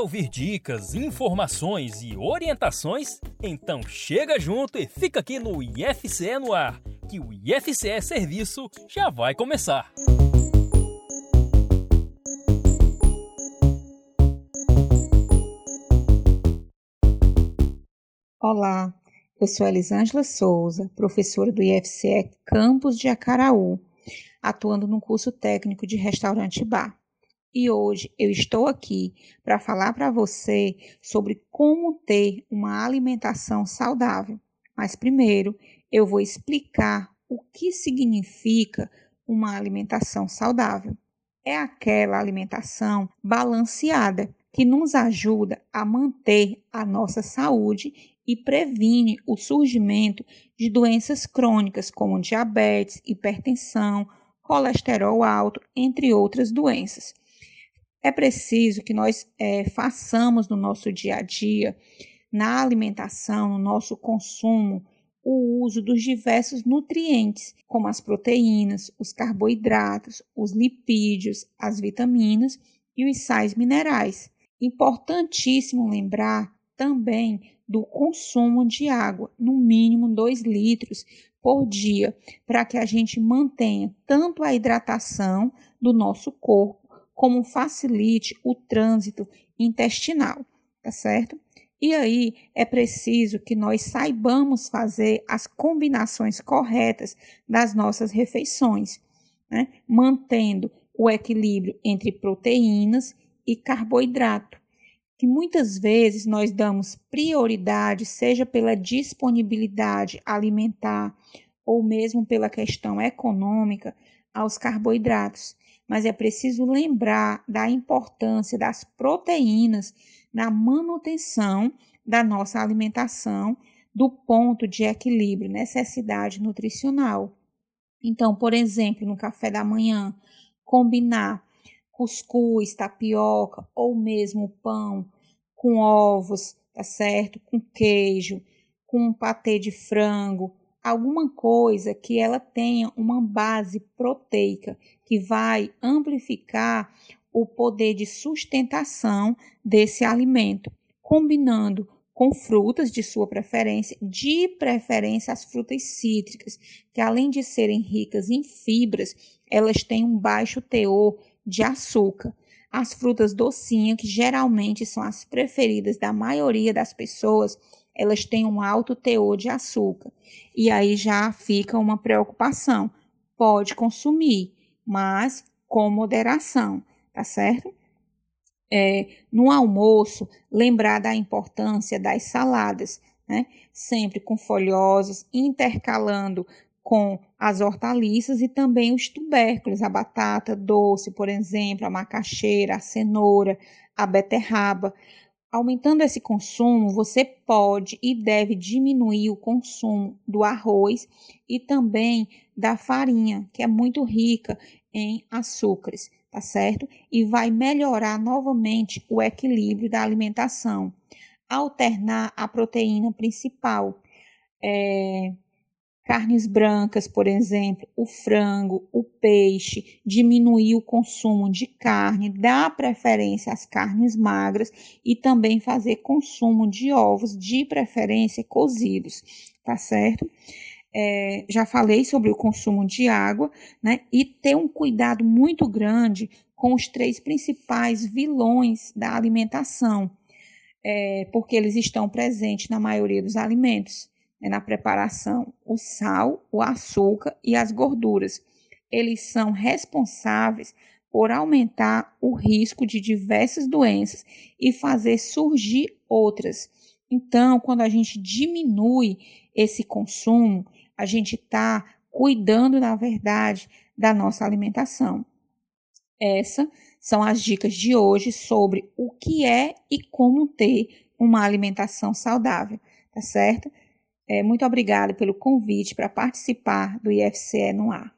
ouvir dicas, informações e orientações? Então chega junto e fica aqui no IFCE no ar, que o IFCE Serviço já vai começar. Olá, eu sou Elisângela Souza, professora do IFCE Campus de Acaraú, atuando no curso técnico de restaurante bar. E hoje eu estou aqui para falar para você sobre como ter uma alimentação saudável. Mas primeiro eu vou explicar o que significa uma alimentação saudável. É aquela alimentação balanceada que nos ajuda a manter a nossa saúde e previne o surgimento de doenças crônicas como diabetes, hipertensão, colesterol alto, entre outras doenças é preciso que nós é, façamos no nosso dia a dia, na alimentação, no nosso consumo, o uso dos diversos nutrientes, como as proteínas, os carboidratos, os lipídios, as vitaminas e os sais minerais. Importantíssimo lembrar também do consumo de água, no mínimo 2 litros por dia, para que a gente mantenha tanto a hidratação do nosso corpo como facilite o trânsito intestinal, tá certo? E aí é preciso que nós saibamos fazer as combinações corretas das nossas refeições, né? mantendo o equilíbrio entre proteínas e carboidrato, que muitas vezes nós damos prioridade, seja pela disponibilidade alimentar ou mesmo pela questão econômica, aos carboidratos mas é preciso lembrar da importância das proteínas na manutenção da nossa alimentação do ponto de equilíbrio, necessidade nutricional. Então, por exemplo, no café da manhã, combinar cuscuz, tapioca ou mesmo pão com ovos, tá certo? Com queijo, com um patê de frango, alguma coisa que ela tenha uma base proteica que vai amplificar o poder de sustentação desse alimento, combinando com frutas de sua preferência, de preferência as frutas cítricas, que além de serem ricas em fibras, elas têm um baixo teor de açúcar. As frutas docinhas, que geralmente são as preferidas da maioria das pessoas, elas têm um alto teor de açúcar. E aí já fica uma preocupação. Pode consumir, mas com moderação, tá certo? É, no almoço, lembrar da importância das saladas, né? Sempre com folhosas, intercalando com as hortaliças e também os tubérculos, a batata doce, por exemplo, a macaxeira, a cenoura, a beterraba. Aumentando esse consumo, você pode e deve diminuir o consumo do arroz e também da farinha, que é muito rica em açúcares, tá certo? E vai melhorar novamente o equilíbrio da alimentação. Alternar a proteína principal. É, carnes brancas, por exemplo, o frango, o peixe, diminuir o consumo de carne, dar preferência às carnes magras e também fazer consumo de ovos, de preferência cozidos, tá certo? É, já falei sobre o consumo de água, né? E ter um cuidado muito grande com os três principais vilões da alimentação, é, porque eles estão presentes na maioria dos alimentos né, na preparação o sal, o açúcar e as gorduras. Eles são responsáveis por aumentar o risco de diversas doenças e fazer surgir outras. Então, quando a gente diminui esse consumo, a gente está cuidando, na verdade, da nossa alimentação. Essas são as dicas de hoje sobre o que é e como ter uma alimentação saudável, tá certo? É, muito obrigada pelo convite para participar do IFCE no ar.